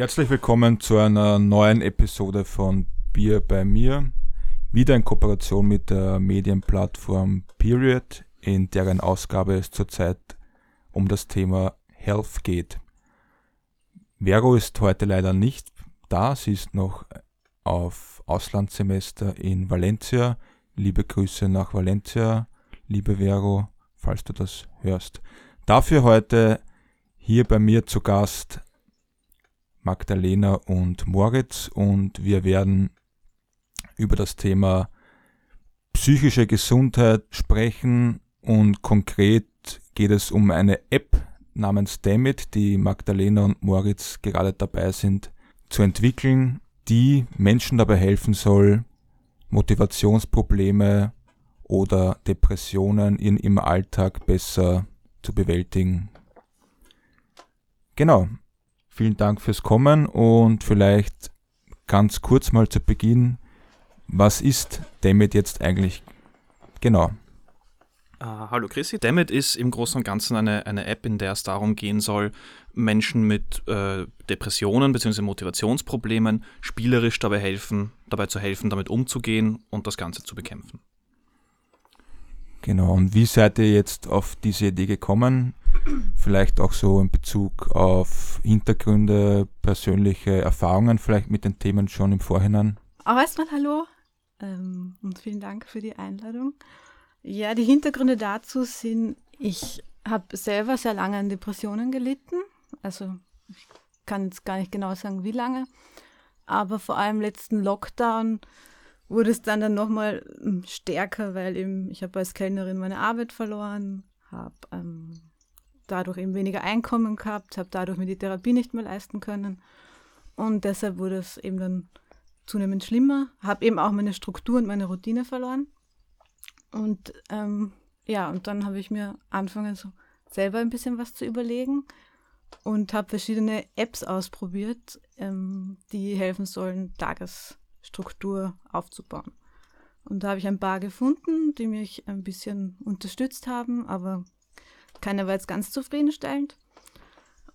Herzlich willkommen zu einer neuen Episode von Bier bei mir. Wieder in Kooperation mit der Medienplattform Period, in deren Ausgabe es zurzeit um das Thema Health geht. Vero ist heute leider nicht da, sie ist noch auf Auslandssemester in Valencia. Liebe Grüße nach Valencia, liebe Vero, falls du das hörst. Dafür heute hier bei mir zu Gast Magdalena und Moritz. Und wir werden über das Thema psychische Gesundheit sprechen. Und konkret geht es um eine App namens Damit, die Magdalena und Moritz gerade dabei sind zu entwickeln, die Menschen dabei helfen soll, Motivationsprobleme oder Depressionen in, im Alltag besser zu bewältigen. Genau, Vielen Dank fürs Kommen und vielleicht ganz kurz mal zu Beginn, was ist Damit jetzt eigentlich genau? Uh, hallo Chrissy. Damit ist im Großen und Ganzen eine, eine App, in der es darum gehen soll, Menschen mit äh, Depressionen bzw. Motivationsproblemen spielerisch dabei helfen, dabei zu helfen, damit umzugehen und das Ganze zu bekämpfen. Genau, und wie seid ihr jetzt auf diese Idee gekommen? Vielleicht auch so in Bezug auf Hintergründe, persönliche Erfahrungen vielleicht mit den Themen schon im Vorhinein. Auch erstmal hallo ähm, und vielen Dank für die Einladung. Ja, die Hintergründe dazu sind, ich habe selber sehr lange an Depressionen gelitten. Also ich kann jetzt gar nicht genau sagen, wie lange. Aber vor allem letzten Lockdown wurde es dann, dann nochmal hm, stärker, weil eben ich habe als Kellnerin meine Arbeit verloren, habe ähm, dadurch eben weniger Einkommen gehabt, habe dadurch mir die Therapie nicht mehr leisten können. Und deshalb wurde es eben dann zunehmend schlimmer. Habe eben auch meine Struktur und meine Routine verloren. Und ähm, ja, und dann habe ich mir angefangen, so selber ein bisschen was zu überlegen und habe verschiedene Apps ausprobiert, ähm, die helfen sollen, Tagesstruktur aufzubauen. Und da habe ich ein paar gefunden, die mich ein bisschen unterstützt haben, aber keiner war jetzt ganz zufriedenstellend.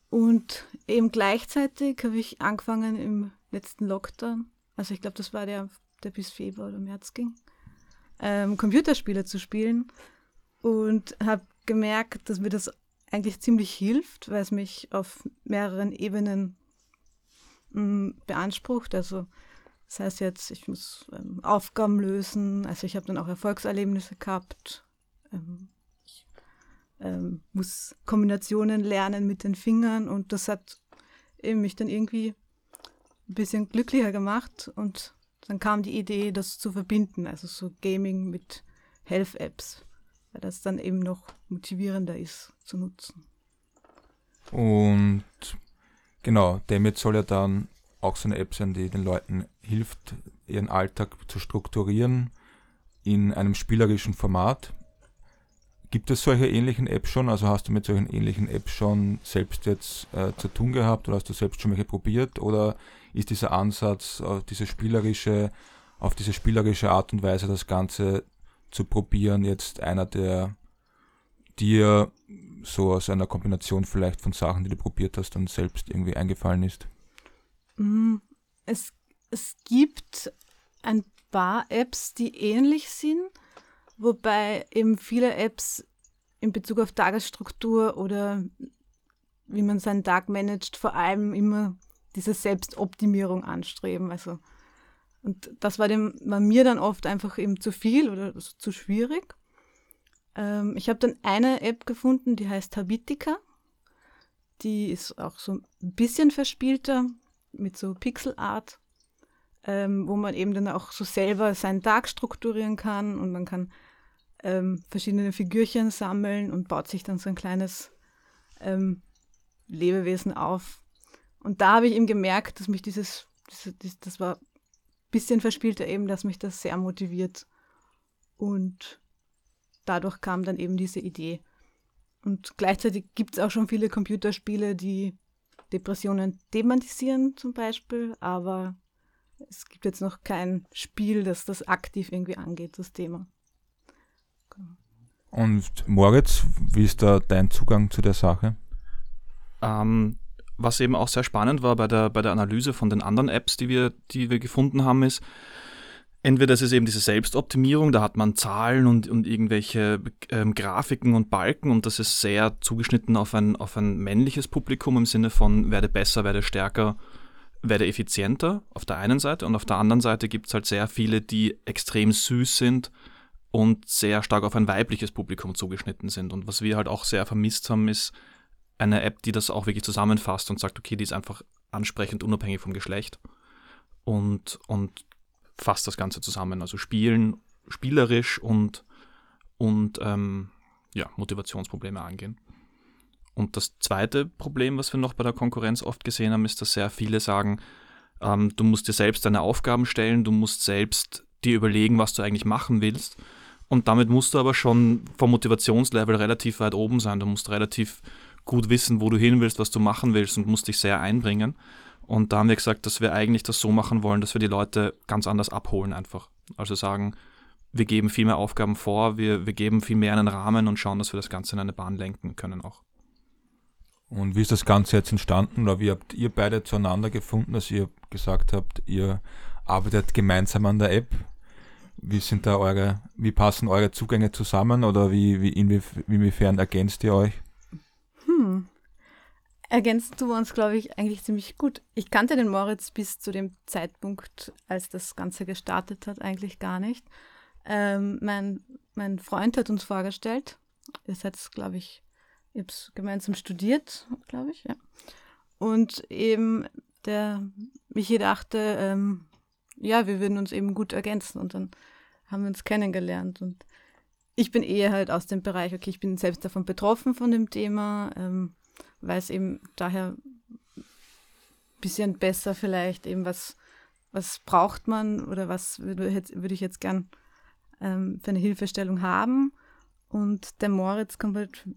Und eben gleichzeitig habe ich angefangen im letzten Lockdown, also ich glaube, das war der, der bis Februar oder März ging, ähm, Computerspiele zu spielen und habe gemerkt, dass mir das eigentlich ziemlich hilft, weil es mich auf mehreren Ebenen mh, mm, beansprucht. Also das heißt jetzt, ich muss ähm, Aufgaben lösen, also ich habe dann auch Erfolgserlebnisse gehabt. Ähm, ähm, muss Kombinationen lernen mit den Fingern und das hat eben mich dann irgendwie ein bisschen glücklicher gemacht und dann kam die Idee, das zu verbinden, also so Gaming mit Health-Apps, weil das dann eben noch motivierender ist zu nutzen. Und genau, damit soll ja dann auch so eine App sein, die den Leuten hilft, ihren Alltag zu strukturieren in einem spielerischen Format. Gibt es solche ähnlichen Apps schon? Also hast du mit solchen ähnlichen Apps schon selbst jetzt äh, zu tun gehabt oder hast du selbst schon welche probiert? Oder ist dieser Ansatz, auf diese spielerische, auf diese spielerische Art und Weise das Ganze zu probieren, jetzt einer, der dir so aus einer Kombination vielleicht von Sachen, die du probiert hast, dann selbst irgendwie eingefallen ist? Mm, es, es gibt ein paar Apps, die ähnlich sind wobei eben viele Apps in Bezug auf Tagesstruktur oder wie man seinen Tag managt, vor allem immer diese Selbstoptimierung anstreben. Also, und das war, dem, war mir dann oft einfach eben zu viel oder zu schwierig. Ähm, ich habe dann eine App gefunden, die heißt Habitica. Die ist auch so ein bisschen verspielter mit so Pixelart, ähm, wo man eben dann auch so selber seinen Tag strukturieren kann und man kann ähm, verschiedene Figürchen sammeln und baut sich dann so ein kleines ähm, Lebewesen auf. Und da habe ich eben gemerkt, dass mich dieses, dieses, das war ein bisschen verspielter eben, dass mich das sehr motiviert. Und dadurch kam dann eben diese Idee. Und gleichzeitig gibt es auch schon viele Computerspiele, die Depressionen thematisieren zum Beispiel, aber es gibt jetzt noch kein Spiel, das das aktiv irgendwie angeht, das Thema. Und Moritz, wie ist da dein Zugang zu der Sache? Ähm, was eben auch sehr spannend war bei der, bei der Analyse von den anderen Apps, die wir, die wir gefunden haben, ist, entweder ist es eben diese Selbstoptimierung, da hat man Zahlen und, und irgendwelche ähm, Grafiken und Balken und das ist sehr zugeschnitten auf ein, auf ein männliches Publikum im Sinne von werde besser, werde stärker, werde effizienter auf der einen Seite und auf der anderen Seite gibt es halt sehr viele, die extrem süß sind und sehr stark auf ein weibliches Publikum zugeschnitten sind. Und was wir halt auch sehr vermisst haben, ist eine App, die das auch wirklich zusammenfasst und sagt, okay, die ist einfach ansprechend unabhängig vom Geschlecht und, und fasst das Ganze zusammen. Also spielen, spielerisch und, und ähm, ja, Motivationsprobleme angehen. Und das zweite Problem, was wir noch bei der Konkurrenz oft gesehen haben, ist, dass sehr viele sagen, ähm, du musst dir selbst deine Aufgaben stellen, du musst selbst dir überlegen, was du eigentlich machen willst. Und damit musst du aber schon vom Motivationslevel relativ weit oben sein. Du musst relativ gut wissen, wo du hin willst, was du machen willst und musst dich sehr einbringen. Und da haben wir gesagt, dass wir eigentlich das so machen wollen, dass wir die Leute ganz anders abholen einfach. Also sagen, wir geben viel mehr Aufgaben vor, wir, wir geben viel mehr einen Rahmen und schauen, dass wir das Ganze in eine Bahn lenken können auch. Und wie ist das Ganze jetzt entstanden oder wie habt ihr beide zueinander gefunden, dass ihr gesagt habt, ihr arbeitet gemeinsam an der App? Wie sind da eure, wie passen eure Zugänge zusammen oder wie, wie inwiefern ergänzt ihr euch? Hm. Ergänzen tun wir uns, glaube ich, eigentlich ziemlich gut. Ich kannte den Moritz bis zu dem Zeitpunkt, als das Ganze gestartet hat, eigentlich gar nicht. Ähm, mein, mein Freund hat uns vorgestellt. Ihr seid, glaube ich, ihr gemeinsam studiert, glaube ich, ja. Und eben der Michi dachte, ähm, ja, wir würden uns eben gut ergänzen und dann haben wir uns kennengelernt und ich bin eher halt aus dem Bereich, okay, ich bin selbst davon betroffen von dem Thema, ähm, weiß eben daher ein bisschen besser vielleicht eben, was, was braucht man oder was würde, würde ich jetzt gern ähm, für eine Hilfestellung haben. Und der Moritz kommt halt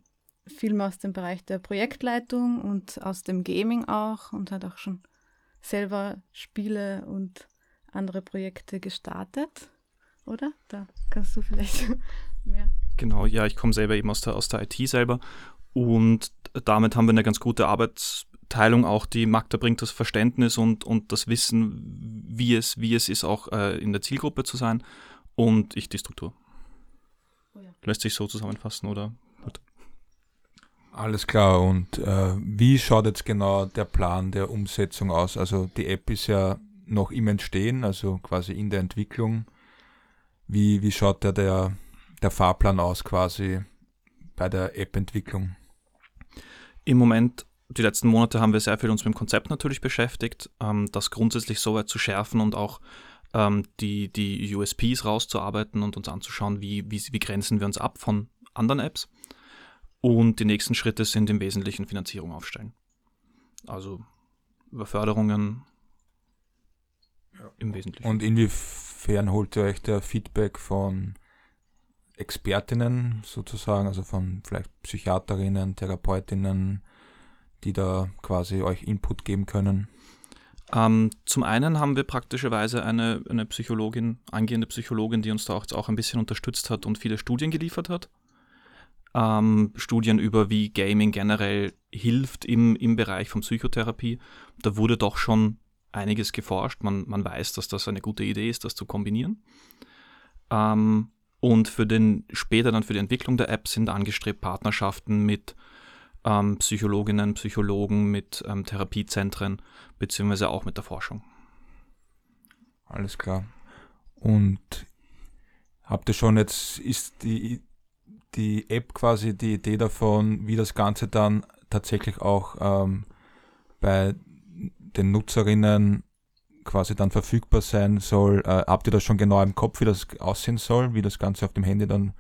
viel mehr aus dem Bereich der Projektleitung und aus dem Gaming auch und hat auch schon selber Spiele und andere Projekte gestartet, oder? Da kannst du vielleicht mehr. Genau, ja, ich komme selber eben aus der, aus der IT selber und damit haben wir eine ganz gute Arbeitsteilung auch. Die Magda bringt das Verständnis und, und das Wissen, wie es, wie es ist, auch äh, in der Zielgruppe zu sein und ich die Struktur. Oh ja. Lässt sich so zusammenfassen, oder? Gut. Alles klar. Und äh, wie schaut jetzt genau der Plan der Umsetzung aus? Also die App ist ja noch im Entstehen, also quasi in der Entwicklung. Wie, wie schaut der, der, der Fahrplan aus quasi bei der App-Entwicklung? Im Moment, die letzten Monate haben wir sehr viel uns mit dem Konzept natürlich beschäftigt, ähm, das grundsätzlich so weit zu schärfen und auch ähm, die, die USPs rauszuarbeiten und uns anzuschauen, wie, wie, wie grenzen wir uns ab von anderen Apps. Und die nächsten Schritte sind im Wesentlichen Finanzierung aufstellen. Also über Förderungen ja. im Wesentlichen. Und inwiefern holt ihr euch der Feedback von Expertinnen sozusagen, also von vielleicht Psychiaterinnen, Therapeutinnen, die da quasi euch Input geben können? Ähm, zum einen haben wir praktischerweise eine, eine Psychologin, angehende Psychologin, die uns da auch, auch ein bisschen unterstützt hat und viele Studien geliefert hat. Ähm, Studien über wie Gaming generell hilft im, im Bereich von Psychotherapie. Da wurde doch schon einiges geforscht. Man, man weiß, dass das eine gute Idee ist, das zu kombinieren. Ähm, und für den später dann für die Entwicklung der App sind angestrebt Partnerschaften mit ähm, Psychologinnen, Psychologen, mit ähm, Therapiezentren, beziehungsweise auch mit der Forschung. Alles klar. Und habt ihr schon jetzt, ist die, die App quasi die Idee davon, wie das Ganze dann tatsächlich auch ähm, bei den Nutzerinnen quasi dann verfügbar sein soll. Äh, habt ihr das schon genau im Kopf, wie das aussehen soll, wie das Ganze auf dem Handy dann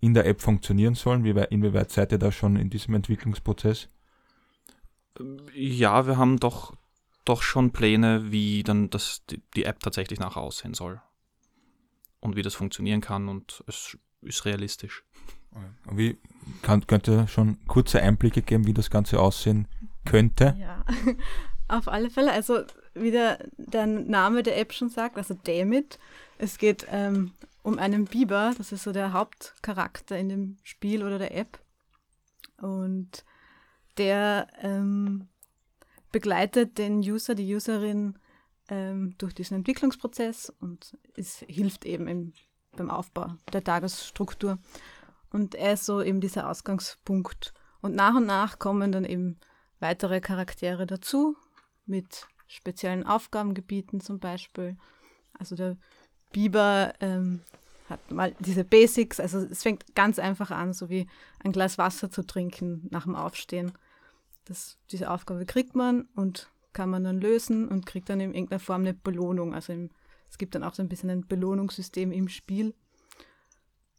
in der App funktionieren soll? Wie, inwieweit seid ihr da schon in diesem Entwicklungsprozess? Ja, wir haben doch, doch schon Pläne, wie dann das, die, die App tatsächlich nachher aussehen soll. Und wie das funktionieren kann und es ist realistisch. Wie kann, könnte schon kurze Einblicke geben, wie das Ganze aussehen könnte? Ja, auf alle Fälle. Also wie der, der Name der App schon sagt, also Damit. Es geht ähm, um einen Biber, das ist so der Hauptcharakter in dem Spiel oder der App. Und der ähm, begleitet den User, die Userin ähm, durch diesen Entwicklungsprozess und es hilft eben im, beim Aufbau der Tagesstruktur. Und er ist so eben dieser Ausgangspunkt. Und nach und nach kommen dann eben weitere Charaktere dazu, mit speziellen Aufgabengebieten zum Beispiel. Also der Biber ähm, hat mal diese Basics, also es fängt ganz einfach an, so wie ein Glas Wasser zu trinken nach dem Aufstehen. Das, diese Aufgabe kriegt man und kann man dann lösen und kriegt dann in irgendeiner Form eine Belohnung. Also im, es gibt dann auch so ein bisschen ein Belohnungssystem im Spiel.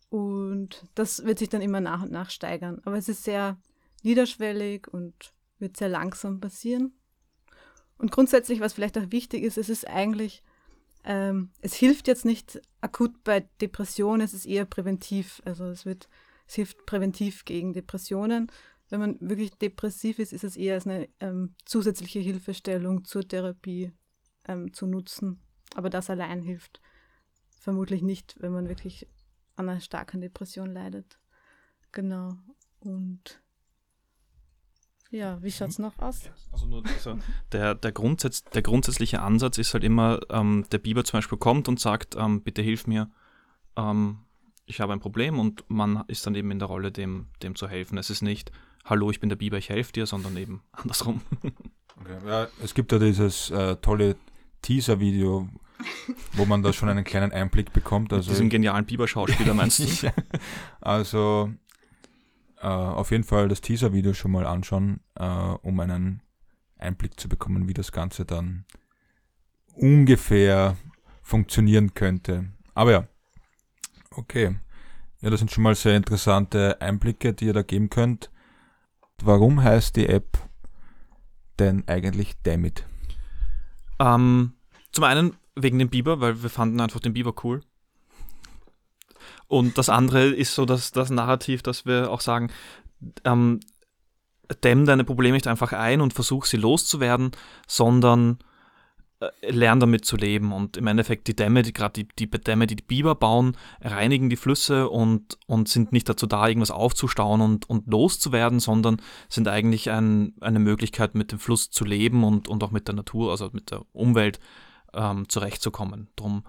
Und das wird sich dann immer nach und nach steigern. Aber es ist sehr niederschwellig und wird sehr langsam passieren. Und grundsätzlich, was vielleicht auch wichtig ist, es ist eigentlich, ähm, es hilft jetzt nicht akut bei Depressionen, es ist eher präventiv. Also es wird, es hilft präventiv gegen Depressionen. Wenn man wirklich depressiv ist, ist es eher als eine ähm, zusätzliche Hilfestellung zur Therapie ähm, zu nutzen. Aber das allein hilft vermutlich nicht, wenn man wirklich an einer starken Depression leidet. Genau. Und ja, wie schaut es noch aus? Also nur also der, der, Grundsatz, der grundsätzliche Ansatz ist halt immer, ähm, der Biber zum Beispiel kommt und sagt, ähm, bitte hilf mir, ähm, ich habe ein Problem und man ist dann eben in der Rolle, dem, dem zu helfen. Es ist nicht, hallo, ich bin der Biber, ich helfe dir, sondern eben andersrum. Okay, ja, es gibt ja dieses äh, tolle Teaser-Video, wo man da schon einen kleinen Einblick bekommt. Also, Mit diesem genialen Biber-Schauspieler meinst du? ja, also äh, auf jeden Fall das Teaser-Video schon mal anschauen, äh, um einen Einblick zu bekommen, wie das Ganze dann ungefähr funktionieren könnte. Aber ja, okay. Ja, das sind schon mal sehr interessante Einblicke, die ihr da geben könnt. Warum heißt die App denn eigentlich Damit? Ähm, zum einen wegen dem Biber, weil wir fanden einfach den Biber cool. Und das andere ist so dass das Narrativ, dass wir auch sagen, ähm, dämm deine Probleme nicht einfach ein und versuch sie loszuwerden, sondern äh, lern damit zu leben. Und im Endeffekt die Dämme, die gerade die, die Dämme, die die Biber bauen, reinigen die Flüsse und, und sind nicht dazu da, irgendwas aufzustauen und, und loszuwerden, sondern sind eigentlich ein, eine Möglichkeit, mit dem Fluss zu leben und, und auch mit der Natur, also mit der Umwelt ähm, zurechtzukommen. Drum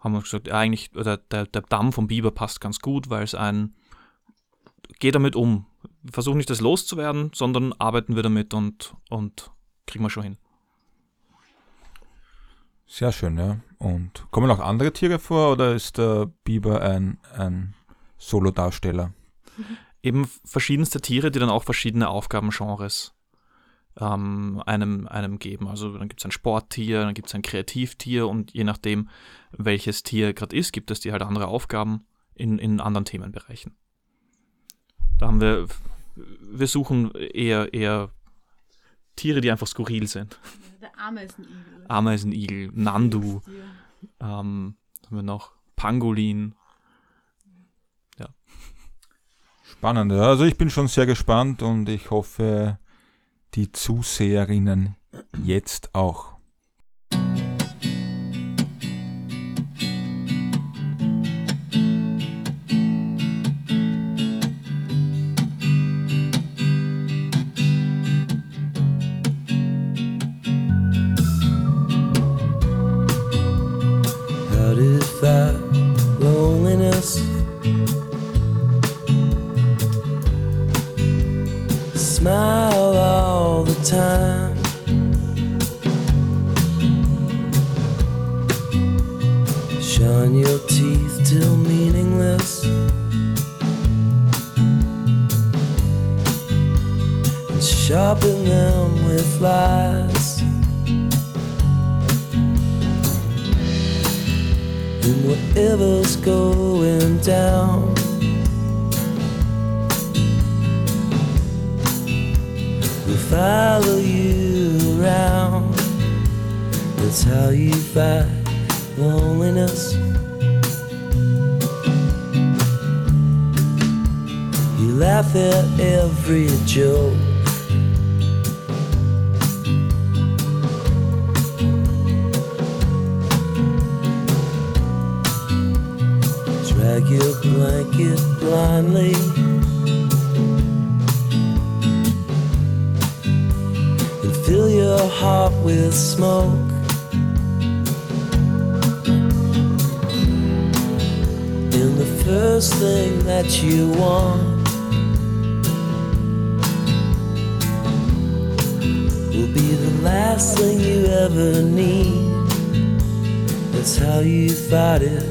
haben wir gesagt, ja, eigentlich, oder der, der Damm vom Biber passt ganz gut, weil es ein, geh damit um. Versuch nicht das loszuwerden, sondern arbeiten wir damit und, und kriegen wir schon hin. Sehr schön, ja. Und kommen auch andere Tiere vor oder ist der Biber ein, ein Solo-Darsteller? Eben verschiedenste Tiere, die dann auch verschiedene Aufgabengenres ähm, einem, einem geben. Also dann gibt es ein Sporttier, dann gibt es ein Kreativtier und je nachdem, welches Tier gerade ist, gibt es die halt andere Aufgaben in, in anderen Themenbereichen. Da haben wir, wir suchen eher, eher Tiere, die einfach skurril sind. Der Ameisenigel. Ameisenigel, Nandu, ähm, haben wir noch Pangolin. Ja. Spannend, ja. Also ich bin schon sehr gespannt und ich hoffe, die Zuseherinnen jetzt auch. With smoke. And the first thing that you want will be the last thing you ever need. That's how you fight it.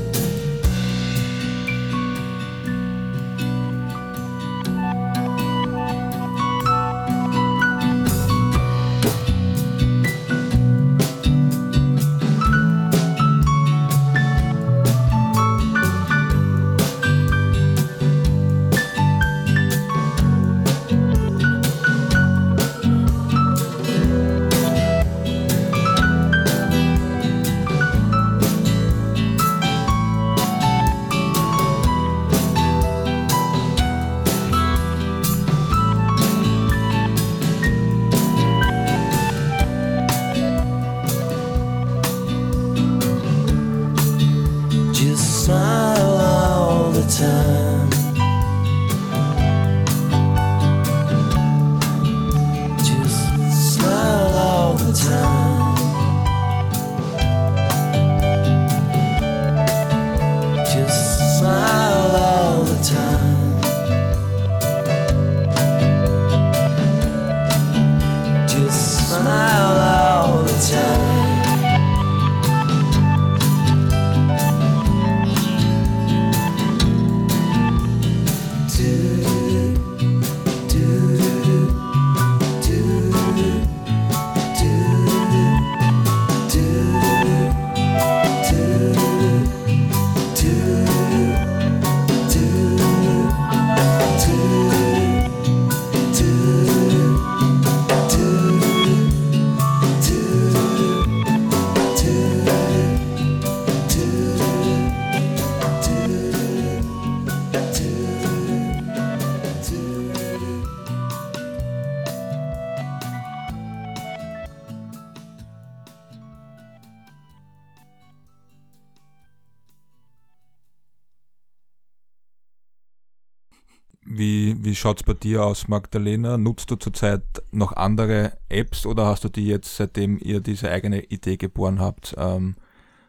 Schaut es bei dir aus, Magdalena? Nutzt du zurzeit noch andere Apps oder hast du die jetzt, seitdem ihr diese eigene Idee geboren habt, ähm,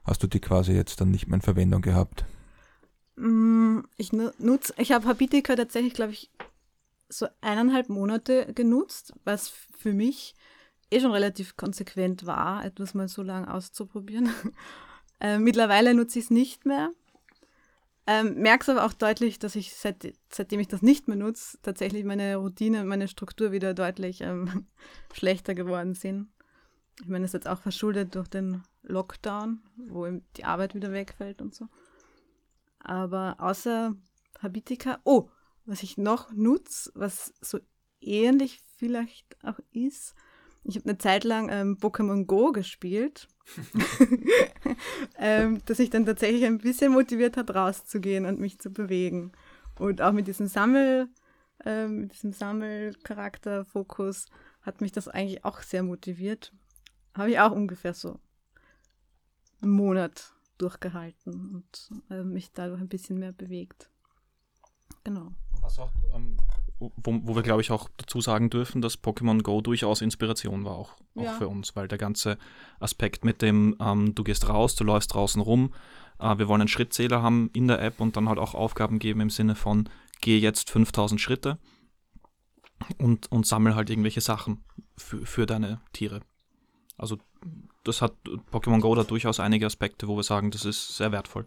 hast du die quasi jetzt dann nicht mehr in Verwendung gehabt? Mm, Ich nu- nutz, ich habe Habitica tatsächlich, glaube ich, so eineinhalb Monate genutzt, was für mich eh schon relativ konsequent war, etwas mal so lange auszuprobieren. äh, mittlerweile nutze ich es nicht mehr. Ähm, Merke es aber auch deutlich, dass ich seit, seitdem ich das nicht mehr nutze, tatsächlich meine Routine und meine Struktur wieder deutlich ähm, schlechter geworden sind. Ich meine, das ist jetzt auch verschuldet durch den Lockdown, wo die Arbeit wieder wegfällt und so. Aber außer Habitica, oh, was ich noch nutze, was so ähnlich vielleicht auch ist, ich habe eine Zeit lang ähm, Pokémon Go gespielt, ähm, das sich dann tatsächlich ein bisschen motiviert hat, rauszugehen und mich zu bewegen. Und auch mit diesem Sammel, ähm, mit diesem Sammelcharakterfokus hat mich das eigentlich auch sehr motiviert. Habe ich auch ungefähr so einen Monat durchgehalten und äh, mich dadurch ein bisschen mehr bewegt. Genau. Also auch, ähm, wo, wo wir, glaube ich, auch dazu sagen dürfen, dass Pokémon Go durchaus Inspiration war, auch, auch Ja. für uns, weil der ganze Aspekt mit dem, ähm, du gehst raus, du läufst draußen rum, äh, wir wollen einen Schrittzähler haben in der App und dann halt auch Aufgaben geben im Sinne von, gehe jetzt 5000 Schritte und, und sammel halt irgendwelche Sachen für, für deine Tiere. Also das hat Pokémon Go da durchaus einige Aspekte, wo wir sagen, das ist sehr wertvoll.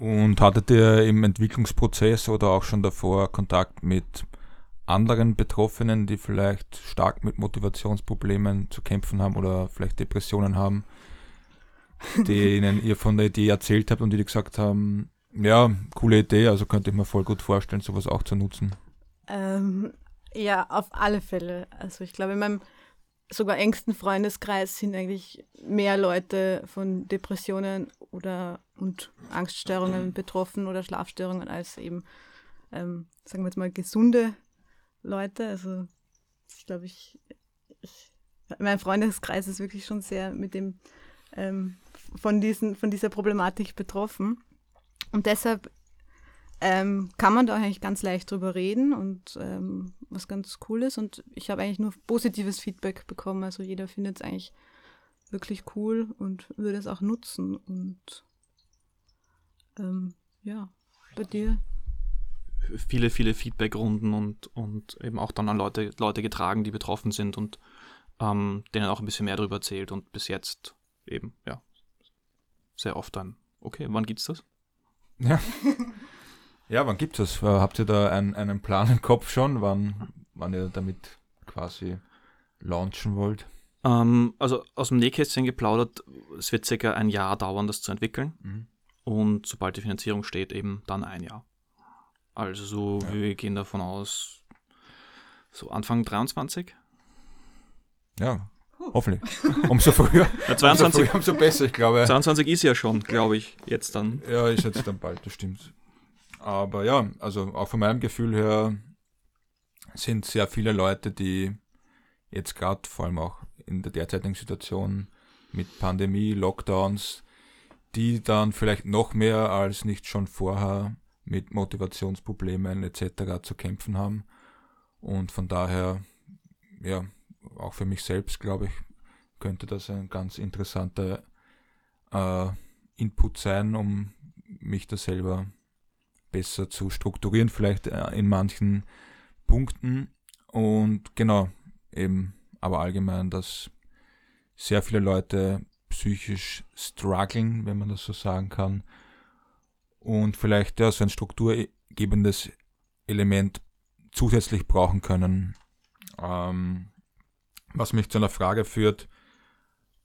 Und hattet ihr im Entwicklungsprozess oder auch schon davor Kontakt mit anderen Betroffenen, die vielleicht stark mit Motivationsproblemen zu kämpfen haben oder vielleicht Depressionen haben, denen ihr von der Idee erzählt habt und die gesagt haben, ja, coole Idee, also könnte ich mir voll gut vorstellen, sowas auch zu nutzen. Ähm, ja, auf alle Fälle. Also ich glaube, in meinem sogar engsten Freundeskreis sind eigentlich mehr Leute von Depressionen oder und Angststörungen betroffen oder Schlafstörungen als eben, ähm, sagen wir jetzt mal, gesunde Leute. Also ich glaube, ich, ich mein Freundeskreis ist wirklich schon sehr mit dem ähm, von, diesen, von dieser Problematik betroffen. Und deshalb ähm, kann man da eigentlich ganz leicht drüber reden und ähm, was ganz cool ist. Und ich habe eigentlich nur positives Feedback bekommen. Also jeder findet es eigentlich wirklich cool und würde es auch nutzen. Und ähm, ja, bei dir. Viele, viele Feedbackrunden und, und eben auch dann an Leute, Leute getragen, die betroffen sind und ähm, denen auch ein bisschen mehr darüber erzählt und bis jetzt eben, ja, sehr oft dann, okay, wann gibt's das? Ja. Ja, wann gibt es? Äh, habt ihr da einen, einen Plan im Kopf schon, wann, wann ihr damit quasi launchen wollt? Ähm, also aus dem Nähkästchen geplaudert, es wird circa ein Jahr dauern, das zu entwickeln. Mhm. Und sobald die Finanzierung steht, eben dann ein Jahr. Also so, ja. wir gehen davon aus, so Anfang 23. Ja, hoffentlich. Umso früher. Ja, 22, umso, früher, umso besser, ich glaube. 22 ist ja schon, glaube ich, jetzt dann. Ja, ist jetzt dann bald, das stimmt. Aber ja, also auch von meinem Gefühl her sind sehr viele Leute, die jetzt gerade vor allem auch in der derzeitigen Situation mit Pandemie, Lockdowns, die dann vielleicht noch mehr als nicht schon vorher mit Motivationsproblemen etc. zu kämpfen haben. Und von daher, ja, auch für mich selbst, glaube ich, könnte das ein ganz interessanter äh, Input sein, um mich da selber besser zu strukturieren, vielleicht äh, in manchen Punkten. Und genau, eben, aber allgemein, dass sehr viele Leute psychisch strugglen, wenn man das so sagen kann. Und vielleicht ja, so ein strukturgebendes Element zusätzlich brauchen können. Ähm, was mich zu einer Frage führt,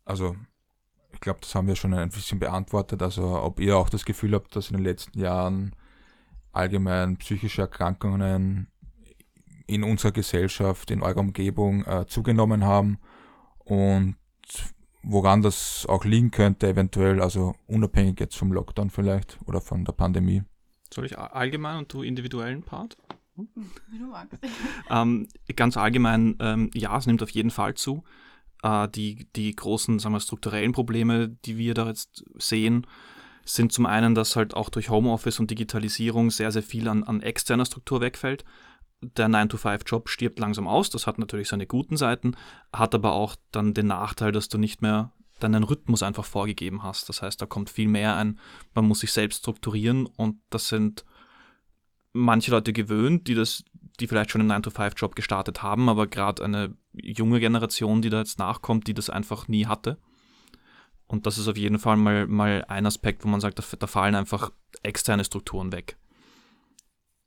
also ich glaube, das haben wir schon ein bisschen beantwortet, also ob ihr auch das Gefühl habt, dass in den letzten Jahren allgemein psychische Erkrankungen in unserer Gesellschaft, in eurer Umgebung äh, zugenommen haben und woran das auch liegen könnte, eventuell, also unabhängig jetzt vom Lockdown vielleicht oder von der Pandemie. Soll ich allgemein und du individuellen Part? Wie du magst. ähm, ganz allgemein, ähm, ja, es nimmt auf jeden Fall zu. Äh, die, die großen, sagen wir, strukturellen Probleme, die wir da jetzt sehen, sind zum einen, dass halt auch durch Homeoffice und Digitalisierung sehr, sehr viel an, an externer Struktur wegfällt. Der 9-to-5-Job stirbt langsam aus, das hat natürlich seine guten Seiten, hat aber auch dann den Nachteil, dass du nicht mehr deinen Rhythmus einfach vorgegeben hast. Das heißt, da kommt viel mehr ein, man muss sich selbst strukturieren und das sind manche Leute gewöhnt, die das, die vielleicht schon einen 9-to-5-Job gestartet haben, aber gerade eine junge Generation, die da jetzt nachkommt, die das einfach nie hatte. Und das ist auf jeden Fall mal, mal ein Aspekt, wo man sagt, da, da fallen einfach externe Strukturen weg.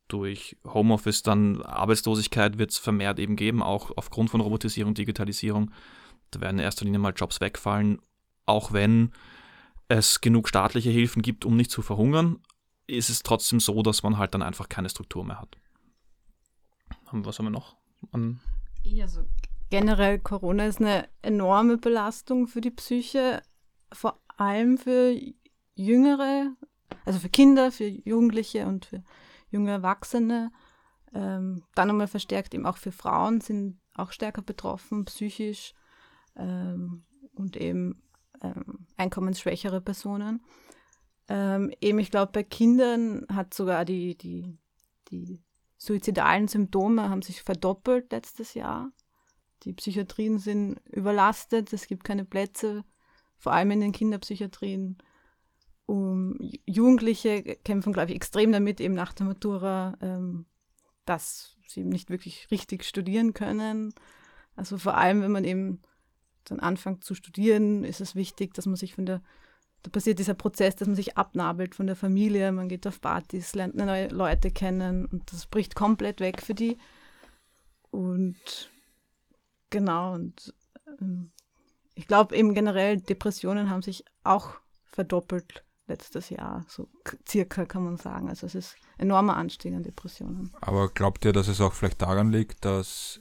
Durch Homeoffice dann Arbeitslosigkeit wird es vermehrt eben geben, auch aufgrund von Robotisierung, Digitalisierung. Da werden in erster Linie mal Jobs wegfallen, auch wenn es genug staatliche Hilfen gibt, um nicht zu verhungern, ist es trotzdem so, dass man halt dann einfach keine Struktur mehr hat. Was haben wir noch? An ja, so generell Corona ist eine enorme Belastung für die Psyche vor allem für Jüngere, also für Kinder, für Jugendliche und für junge Erwachsene. Ähm, dann nochmal verstärkt eben auch für Frauen sind auch stärker betroffen, psychisch ähm, und eben ähm, einkommensschwächere Personen. Ähm, eben, ich glaube, bei Kindern hat sogar die, die, die suizidalen Symptome haben sich verdoppelt letztes Jahr. Die Psychiatrien sind überlastet, es gibt keine Plätze vor allem in den Kinderpsychiatrien. Um, Jugendliche kämpfen, glaube ich, extrem damit, eben nach der Matura, ähm, dass sie nicht wirklich richtig studieren können. Also vor allem, wenn man eben dann anfängt zu studieren, ist es wichtig, dass man sich von der, da passiert dieser Prozess, dass man sich abnabelt von der Familie, man geht auf Partys, lernt neue Leute kennen und das bricht komplett weg für die. Und genau, und ähm, ich glaube eben generell, Depressionen haben sich auch verdoppelt letztes Jahr, so circa kann man sagen. Also es ist enormer Anstieg an Depressionen. Aber glaubt ihr, dass es auch vielleicht daran liegt, dass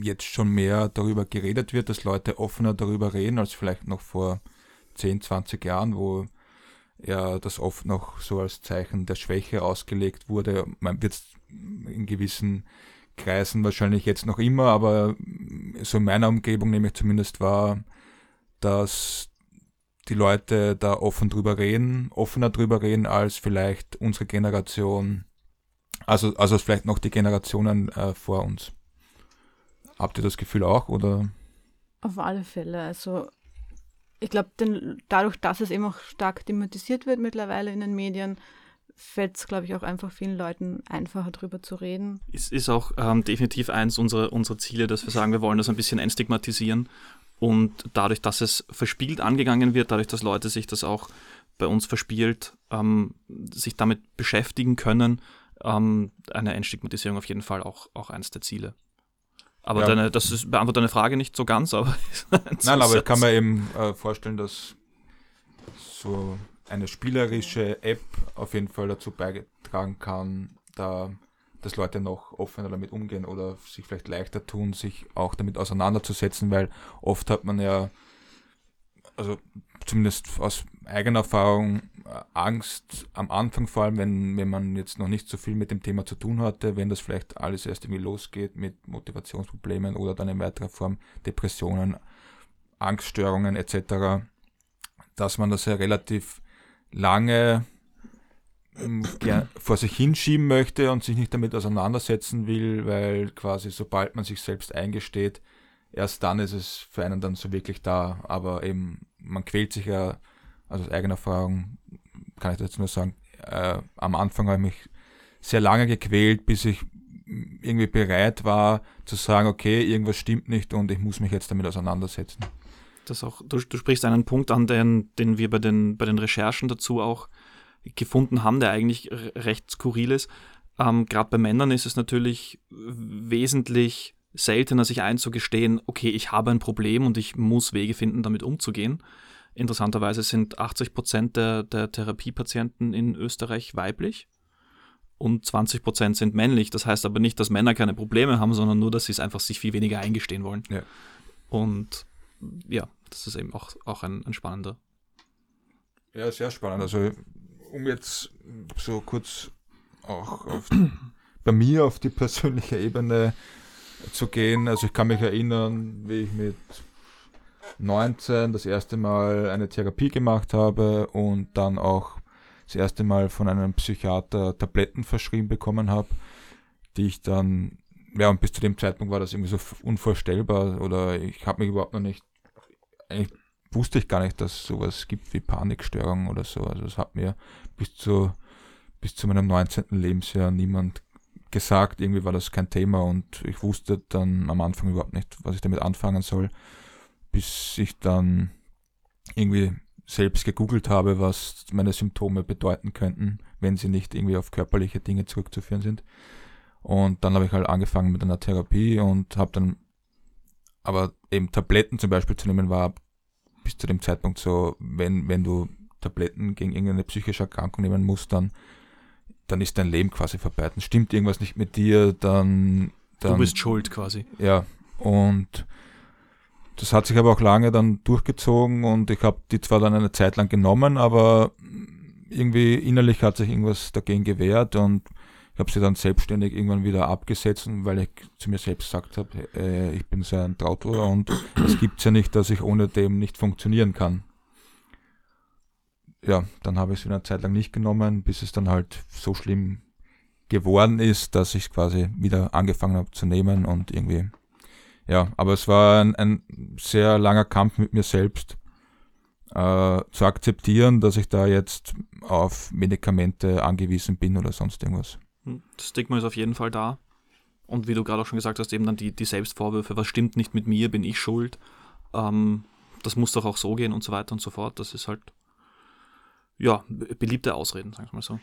jetzt schon mehr darüber geredet wird, dass Leute offener darüber reden, als vielleicht noch vor 10, 20 Jahren, wo ja das oft noch so als Zeichen der Schwäche ausgelegt wurde. Man wird in gewissen Kreisen wahrscheinlich jetzt noch immer, aber so in meiner Umgebung nehme ich zumindest wahr, dass die Leute da offen drüber reden, offener drüber reden als vielleicht unsere Generation, also, also vielleicht noch die Generationen äh, vor uns. Habt ihr das Gefühl auch oder? Auf alle Fälle. Also ich glaube, dadurch, dass es eben auch stark thematisiert wird mittlerweile in den Medien, fällt es, glaube ich, auch einfach vielen Leuten einfacher drüber zu reden. Es ist auch ähm, definitiv eins unserer, unserer Ziele, dass wir sagen, wir wollen das ein bisschen entstigmatisieren und dadurch, dass es verspielt angegangen wird, dadurch, dass Leute sich das auch bei uns verspielt, ähm, sich damit beschäftigen können, ähm, eine Entstigmatisierung auf jeden Fall auch, auch eins der Ziele. Aber ja. deine, das ist, beantwortet deine Frage nicht so ganz, aber. Nein, aber ich kann mir eben äh, vorstellen, dass so eine spielerische App auf jeden Fall dazu beitragen kann, da dass Leute noch offener damit umgehen oder sich vielleicht leichter tun, sich auch damit auseinanderzusetzen, weil oft hat man ja, also zumindest aus eigener Erfahrung, äh, Angst am Anfang, vor allem wenn, wenn man jetzt noch nicht so viel mit dem Thema zu tun hatte, wenn das vielleicht alles erst irgendwie losgeht mit Motivationsproblemen oder dann in weiterer Form Depressionen, Angststörungen etc., dass man das ja relativ lange ähm, vor sich hinschieben möchte und sich nicht damit auseinandersetzen will, weil quasi sobald man sich selbst eingesteht, erst dann ist es für einen dann so wirklich da. Aber eben, man quält sich ja, also aus eigener Erfahrung kann ich das nur sagen, äh, am Anfang habe ich mich sehr lange gequält, bis ich irgendwie bereit war zu sagen, okay, irgendwas stimmt nicht und ich muss mich jetzt damit auseinandersetzen. Das auch, du, du sprichst einen Punkt an, den, den wir bei den, bei den Recherchen dazu auch gefunden haben, der eigentlich recht skurril ist. Ähm, Gerade bei Männern ist es natürlich wesentlich seltener, sich einzugestehen, okay, ich habe ein Problem und ich muss Wege finden, damit umzugehen. Interessanterweise sind 80 Prozent der, der Therapiepatienten in Österreich weiblich und 20 Prozent sind männlich. Das heißt aber nicht, dass Männer keine Probleme haben, sondern nur, dass sie es einfach sich viel weniger eingestehen wollen. Ja. Und ja, das ist eben auch, auch ein, ein spannender. Ja, sehr spannend. Also um jetzt so kurz auch auf, bei mir auf die persönliche Ebene zu gehen. Also ich kann mich erinnern, wie ich mit 19 das erste Mal eine Therapie gemacht habe und dann auch das erste Mal von einem Psychiater Tabletten verschrieben bekommen habe, die ich dann, ja, und bis zu dem Zeitpunkt war das irgendwie so unvorstellbar oder ich habe mich überhaupt noch nicht, eigentlich wusste ich gar nicht, dass es sowas gibt wie Panikstörungen oder so. Also es hat mir bis zu, bis zu meinem 19. Lebensjahr niemand gesagt. Irgendwie war das kein Thema und ich wusste dann am Anfang überhaupt nicht, was ich damit anfangen soll, bis ich dann irgendwie selbst gegoogelt habe, was meine Symptome bedeuten könnten, wenn sie nicht irgendwie auf körperliche Dinge zurückzuführen sind. Und dann habe ich halt angefangen mit einer Therapie und habe dann aber eben Tabletten zum Beispiel zu nehmen war bis zu dem Zeitpunkt so, wenn, wenn du Tabletten gegen irgendeine psychische Erkrankung nehmen musst, dann, dann ist dein Leben quasi vorbei. Dann stimmt irgendwas nicht mit dir, dann, dann. Du bist schuld quasi. Ja. Und das hat sich aber auch lange dann durchgezogen und ich habe die zwar dann eine Zeit lang genommen, aber irgendwie innerlich hat sich irgendwas dagegen gewehrt und ich habe sie dann selbstständig irgendwann wieder abgesetzt, weil ich zu mir selbst gesagt habe, äh, ich bin so ein Trautel und es gibt ja nicht, dass ich ohne dem nicht funktionieren kann. Ja, dann habe ich es wieder eine Zeit lang nicht genommen, bis es dann halt so schlimm geworden ist, dass ich quasi wieder angefangen habe zu nehmen und irgendwie, ja, aber es war ein, ein sehr langer Kampf mit mir selbst, äh, zu akzeptieren, dass ich da jetzt auf Medikamente angewiesen bin oder sonst irgendwas. Das Stigma ist auf jeden Fall da. Und wie du gerade auch schon gesagt hast, eben dann die, die Selbstvorwürfe, was stimmt nicht mit mir, bin ich schuld. Ähm, das muss doch auch so gehen und so weiter und so fort. Das ist halt, ja, beliebte Ausreden, sagen wir mal so.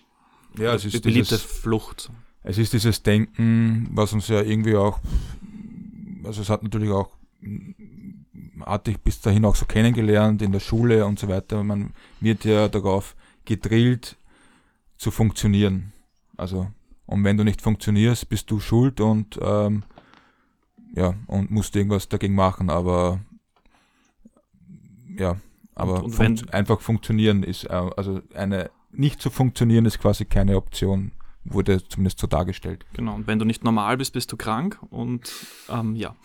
Ja, es ist beliebte dieses, Flucht. Es ist dieses Denken, was uns ja irgendwie auch, also es hat natürlich auch, hatte ich bis dahin auch so kennengelernt in der Schule und so weiter. Man wird ja darauf gedrillt zu funktionieren. Also und wenn du nicht funktionierst, bist du schuld und ähm, ja, und musst irgendwas dagegen machen, aber ja, aber und, und fun einfach funktionieren ist, äh, also eine nicht zu funktionieren ist quasi keine Option, wurde zumindest so dargestellt. Genau, und wenn du nicht normal bist, bist du krank und ähm, ja.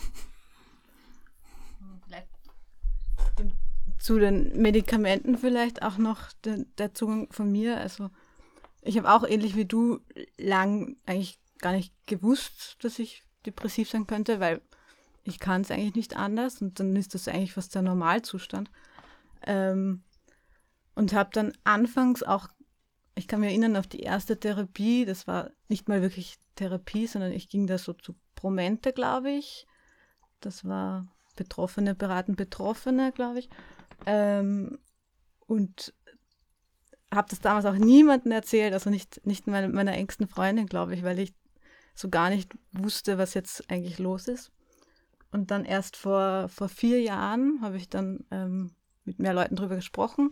Zu den Medikamenten vielleicht auch noch der, der Zugang von mir. Also ich habe auch ähnlich wie du lang eigentlich gar nicht gewusst, dass ich depressiv sein könnte, weil ich kann es eigentlich nicht anders und dann ist das eigentlich fast der Normalzustand. Ähm, und habe dann anfangs auch, ich kann mich erinnern auf die erste Therapie, das war nicht mal wirklich Therapie, sondern ich ging da so zu Promente, glaube ich. Das war Betroffene beraten Betroffene, glaube ich. Ähm, und habe das damals auch niemandem erzählt, also nicht, nicht meine, meiner engsten Freundin, glaube ich, weil ich so gar nicht wusste, was jetzt eigentlich los ist. Und dann erst vor, vor vier Jahren habe ich dann ähm, mit mehr Leuten drüber gesprochen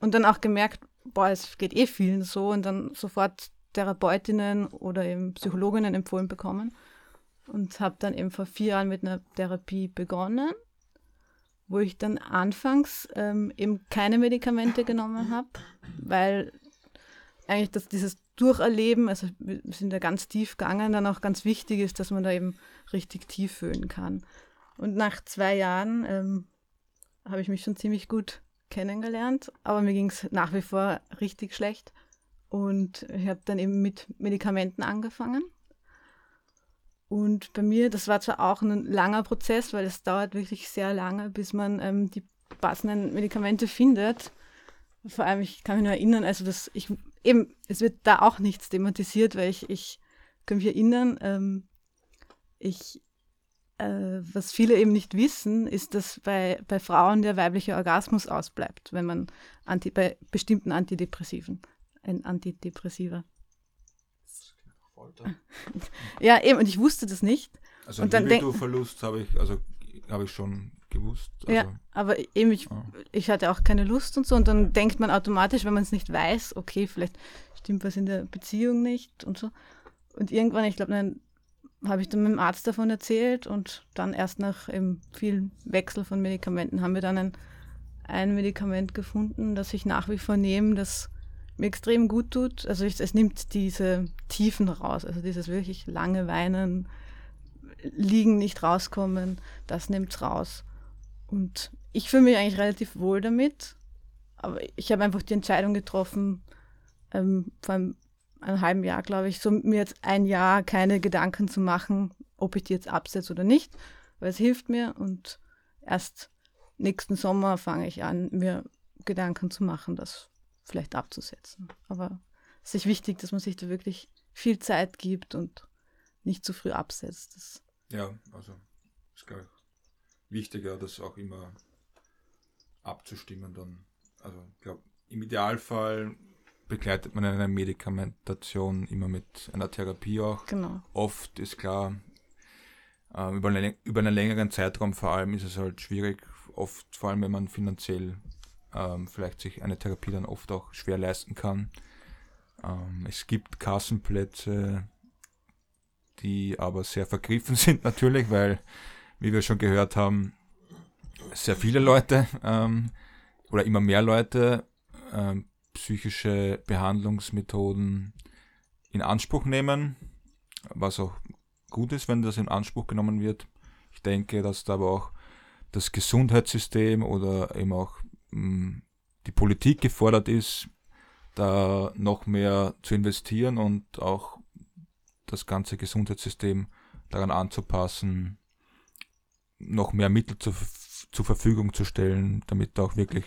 und dann auch gemerkt, boah, es geht eh vielen so und dann sofort Therapeutinnen oder eben Psychologinnen empfohlen bekommen und habe dann eben vor vier Jahren mit einer Therapie begonnen, wo ich dann anfangs ähm, eben keine Medikamente genommen habe, weil eigentlich das, dieses Durcherleben, also wir sind da ganz tief gegangen, dann auch ganz wichtig ist, dass man da eben richtig tief fühlen kann. Und nach zwei Jahren ähm, habe ich mich schon ziemlich gut kennengelernt, aber mir ging es nach wie vor richtig schlecht. Und ich habe dann eben mit Medikamenten angefangen. Und bei mir, das war zwar auch ein langer Prozess, weil es dauert wirklich sehr lange, bis man ähm, die passenden Medikamente findet. Vor allem, ich kann mich nur erinnern, also dass ich eben, es wird da auch nichts thematisiert, weil ich, ich kann mich erinnern, ähm, ich, äh, was viele eben nicht wissen, ist, dass bei, bei Frauen der weibliche Orgasmus ausbleibt, wenn man anti, bei bestimmten Antidepressiven, ein Antidepressiver. ja, eben, und ich wusste das nicht. Also und Libido-Verlust habe ich, also habe ich schon gewusst. Also, ja, aber eben, ich, ah. ich hatte auch keine Lust und so. Und dann denkt man automatisch, wenn man es nicht weiß, okay, vielleicht stimmt was in der Beziehung nicht und so. Und irgendwann, ich glaube, dann habe ich dann mit dem Arzt davon erzählt und dann erst nach eben viel Wechsel von Medikamenten haben wir dann ein, ein Medikament gefunden, das ich nach wie vor nehme, das mir extrem gut tut. Also ich, es nimmt diese Tiefen raus, also dieses wirklich lange Weinen, Liegen, nicht rauskommen, das nimmt es raus. Und ich fühle mich eigentlich relativ wohl damit, aber ich habe einfach die Entscheidung getroffen, ähm, vor einem, einem halben Jahr, glaube ich, so mir jetzt ein Jahr keine Gedanken zu machen, ob ich die jetzt absetze oder nicht, weil es hilft mir und erst nächsten Sommer fange ich an, mir Gedanken zu machen, das vielleicht abzusetzen. Aber es ist wichtig, dass man sich da wirklich viel Zeit gibt und nicht zu früh absetzt. Das ja, also ist ich wichtiger, das auch immer abzustimmen dann. Also ich glaube, im Idealfall begleitet man eine Medikamentation immer mit einer Therapie auch. Genau. Oft ist klar, äh, über, eine, über einen längeren Zeitraum vor allem ist es halt schwierig, oft vor allem wenn man finanziell ähm, vielleicht sich eine Therapie dann oft auch schwer leisten kann. Ähm, es gibt Kassenplätze, die aber sehr vergriffen sind natürlich, weil, wie wir schon gehört haben, sehr viele Leute ähm, oder immer mehr Leute ähm, psychische Behandlungsmethoden in Anspruch nehmen, was auch gut ist, wenn das in Anspruch genommen wird. Ich denke, dass da aber auch das Gesundheitssystem oder eben auch mh, die Politik gefordert ist, da noch mehr zu investieren und auch das ganze Gesundheitssystem daran anzupassen, noch mehr Mittel zur, zur Verfügung zu stellen, damit auch wirklich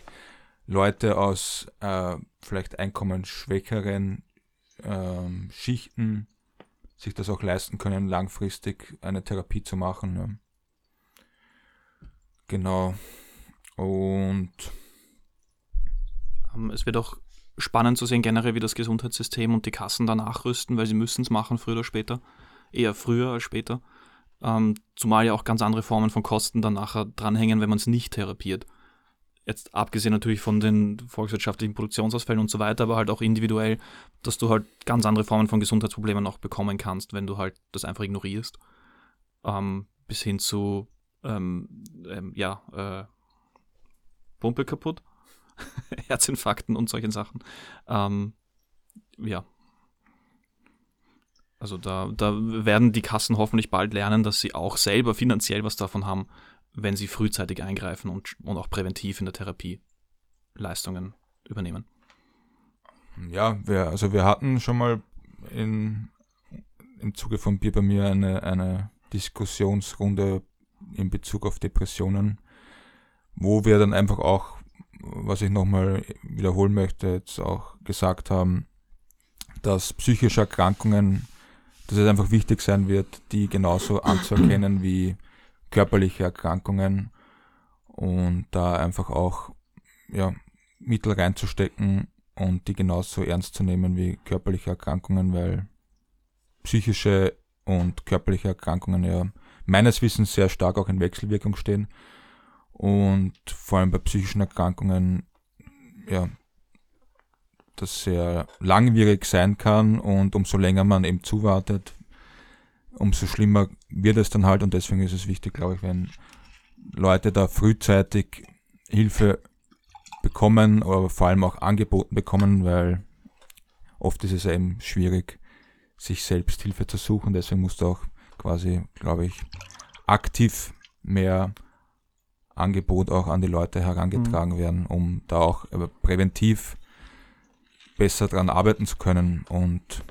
Leute aus äh, vielleicht einkommensschwächeren äh, Schichten sich das auch leisten können, langfristig eine Therapie zu machen. Ja. Genau. Und ähm, es wird auch spannend zu sehen generell, wie das Gesundheitssystem und die Kassen da nachrüsten, weil sie müssen es machen, früher oder später. Eher früher als später. Ähm, zumal ja auch ganz andere Formen von Kosten dann nachher dranhängen, wenn man es nicht therapiert. Jetzt abgesehen natürlich von den volkswirtschaftlichen Produktionsausfällen und so weiter, aber halt auch individuell, dass du halt ganz andere Formen von Gesundheitsproblemen noch bekommen kannst, wenn du halt das einfach ignorierst. Ähm, bis hin zu, ähm, ähm ja, äh, Pumpe kaputt Herzinfarkten und solchen Sachen. Ähm, ja. Also da, da werden die Kassen hoffentlich bald lernen, dass sie auch selber finanziell was davon haben, wenn sie frühzeitig eingreifen und, und auch präventiv in der Therapie Leistungen übernehmen. Ja, wir, also wir hatten schon mal in, im Zuge von Bier bei mir eine, eine Diskussionsrunde in Bezug auf Depressionen, wo wir dann einfach auch, was ich nochmal wiederholen möchte, jetzt auch gesagt haben, dass psychische Erkrankungen, dass es einfach wichtig sein wird, die genauso anzuerkennen wie körperliche Erkrankungen und da einfach auch ja, Mittel reinzustecken und die genauso ernst zu nehmen wie körperliche Erkrankungen, weil psychische und körperliche Erkrankungen ja meines Wissens sehr stark auch in Wechselwirkung stehen und vor allem bei psychischen Erkrankungen ja das sehr langwierig sein kann und umso länger man eben zuwartet, umso schlimmer wird es dann halt und deswegen ist es wichtig, glaube ich, wenn Leute da frühzeitig Hilfe bekommen, aber vor allem auch angeboten bekommen, weil oft ist es eben schwierig, sich selbst Hilfe zu suchen. Deswegen muss da auch quasi, glaube ich, aktiv mehr Angebot auch an die Leute herangetragen mhm. werden, um da auch präventiv besser dran arbeiten zu können. Und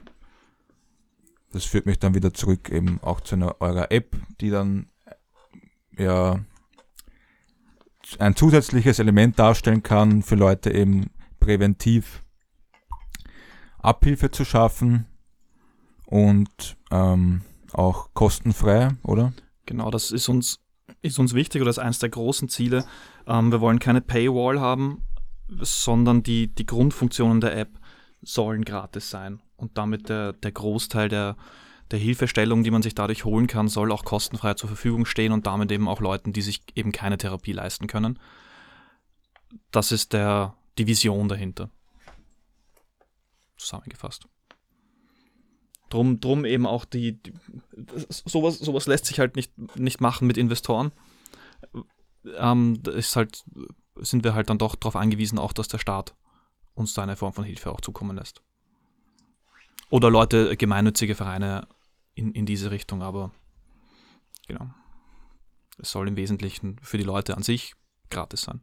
das führt mich dann wieder zurück eben auch zu einer eurer App, die dann ja ein zusätzliches Element darstellen kann, für Leute eben präventiv Abhilfe zu schaffen und ähm, auch kostenfrei, oder? Genau, das ist uns, ist uns wichtig oder ist eines der großen Ziele. Ähm, wir wollen keine Paywall haben, sondern die, die Grundfunktionen der App sollen gratis sein und damit der, der Großteil der, der Hilfestellung, die man sich dadurch holen kann, soll auch kostenfrei zur Verfügung stehen und damit eben auch Leuten, die sich eben keine Therapie leisten können. Das ist der, die Vision dahinter. Zusammengefasst. Drum, drum eben auch die, die sowas, sowas lässt sich halt nicht, nicht machen mit Investoren. Ähm, ist halt, sind wir halt dann doch darauf angewiesen, auch dass der Staat uns da eine Form von Hilfe auch zukommen lässt. Oder Leute, gemeinnützige Vereine in, in diese Richtung, aber genau. Es soll im Wesentlichen für die Leute an sich gratis sein.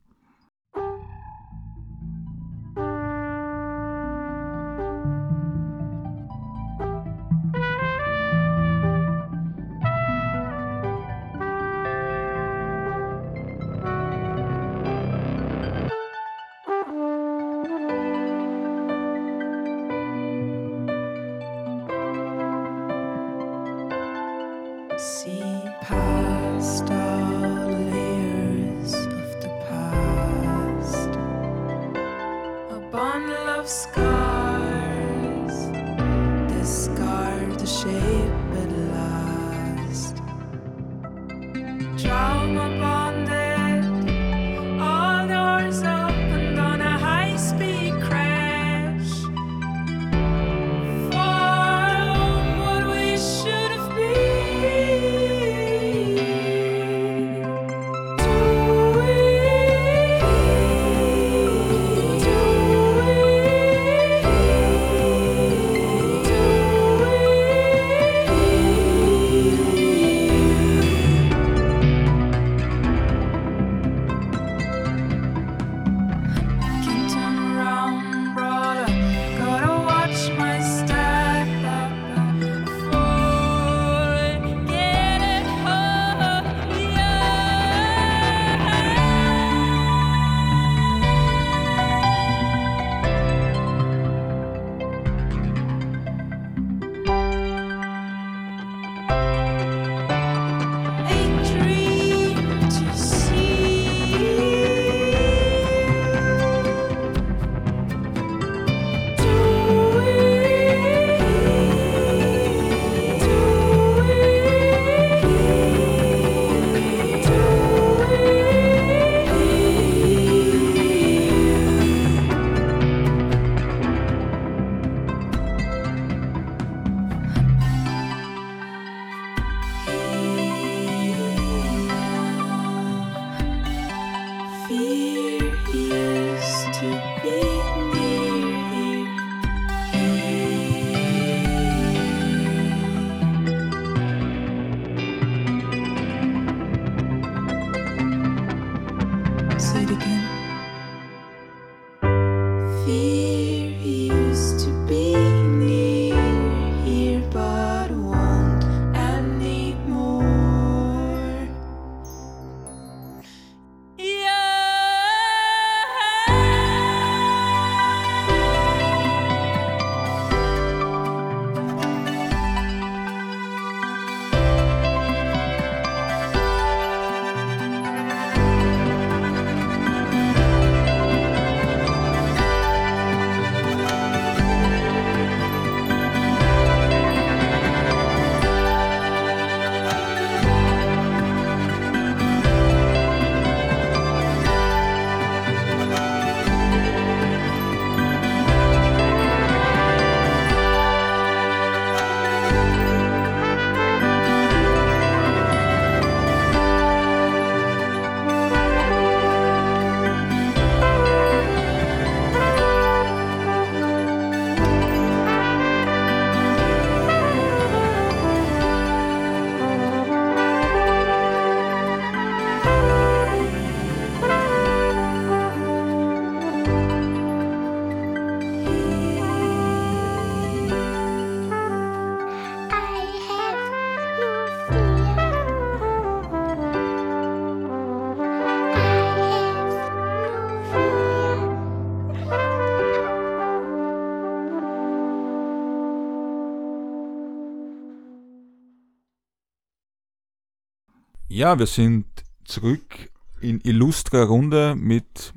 Ja, wir sind zurück in illustrer Runde mit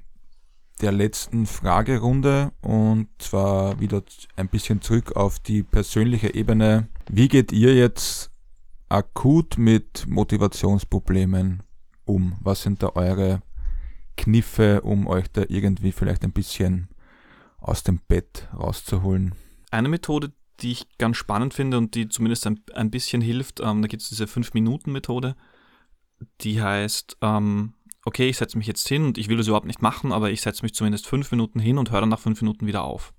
der letzten Fragerunde und zwar wieder ein bisschen zurück auf die persönliche Ebene. Wie geht ihr jetzt akut mit Motivationsproblemen um? Was sind da eure Kniffe, um euch da irgendwie vielleicht ein bisschen aus dem Bett rauszuholen? Eine Methode, die ich ganz spannend finde und die zumindest ein, ein bisschen hilft, ähm, da gibt es diese 5-Minuten-Methode, die heißt, ähm, okay, ich setze mich jetzt hin und ich will das überhaupt nicht machen, aber ich setze mich zumindest fünf Minuten hin und höre dann nach fünf Minuten wieder auf.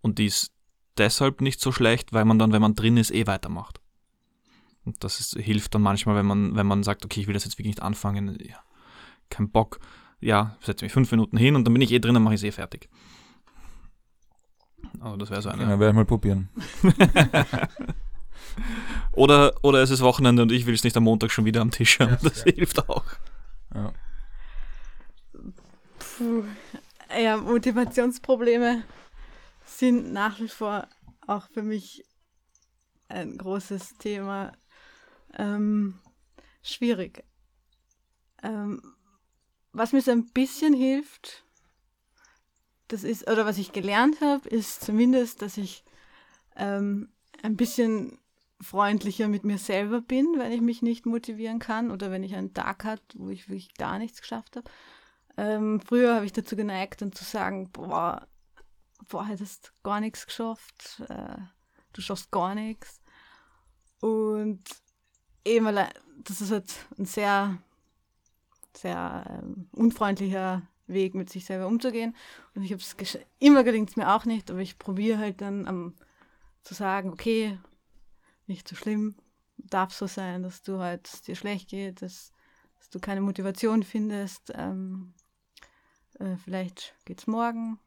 Und die ist deshalb nicht so schlecht, weil man dann, wenn man drin ist, eh weitermacht. Und das ist, hilft dann manchmal, wenn man, wenn man sagt, okay, ich will das jetzt wirklich nicht anfangen, ja, kein Bock, ja, setze mich fünf Minuten hin und dann bin ich eh drin, dann mache ich es eh fertig. Also das wäre so eine. Ja, werde ich mal probieren. oder, oder es ist Wochenende und ich will es nicht am Montag schon wieder am Tisch haben. Das hilft auch. Ja. Puh. Ja, Motivationsprobleme sind nach wie vor auch für mich ein großes Thema. Ähm, schwierig. Ähm, was mir so ein bisschen hilft, das ist, oder was ich gelernt habe, ist zumindest, dass ich ähm, ein bisschen freundlicher mit mir selber bin, wenn ich mich nicht motivieren kann oder wenn ich einen Tag hatte, wo ich wirklich gar nichts geschafft habe. Ähm, früher habe ich dazu geneigt, dann zu sagen, boah, boah, hättest gar nichts geschafft, äh, du schaffst gar nichts. Und eben, das ist halt ein sehr, sehr ähm, unfreundlicher Weg, mit sich selber umzugehen. Und ich habe es immer gelingt es mir auch nicht, aber ich probiere halt dann um, zu sagen, okay, nicht so schlimm, darf so sein, dass du halt dir schlecht geht, dass, dass du keine Motivation findest. Ähm, äh, vielleicht es morgen.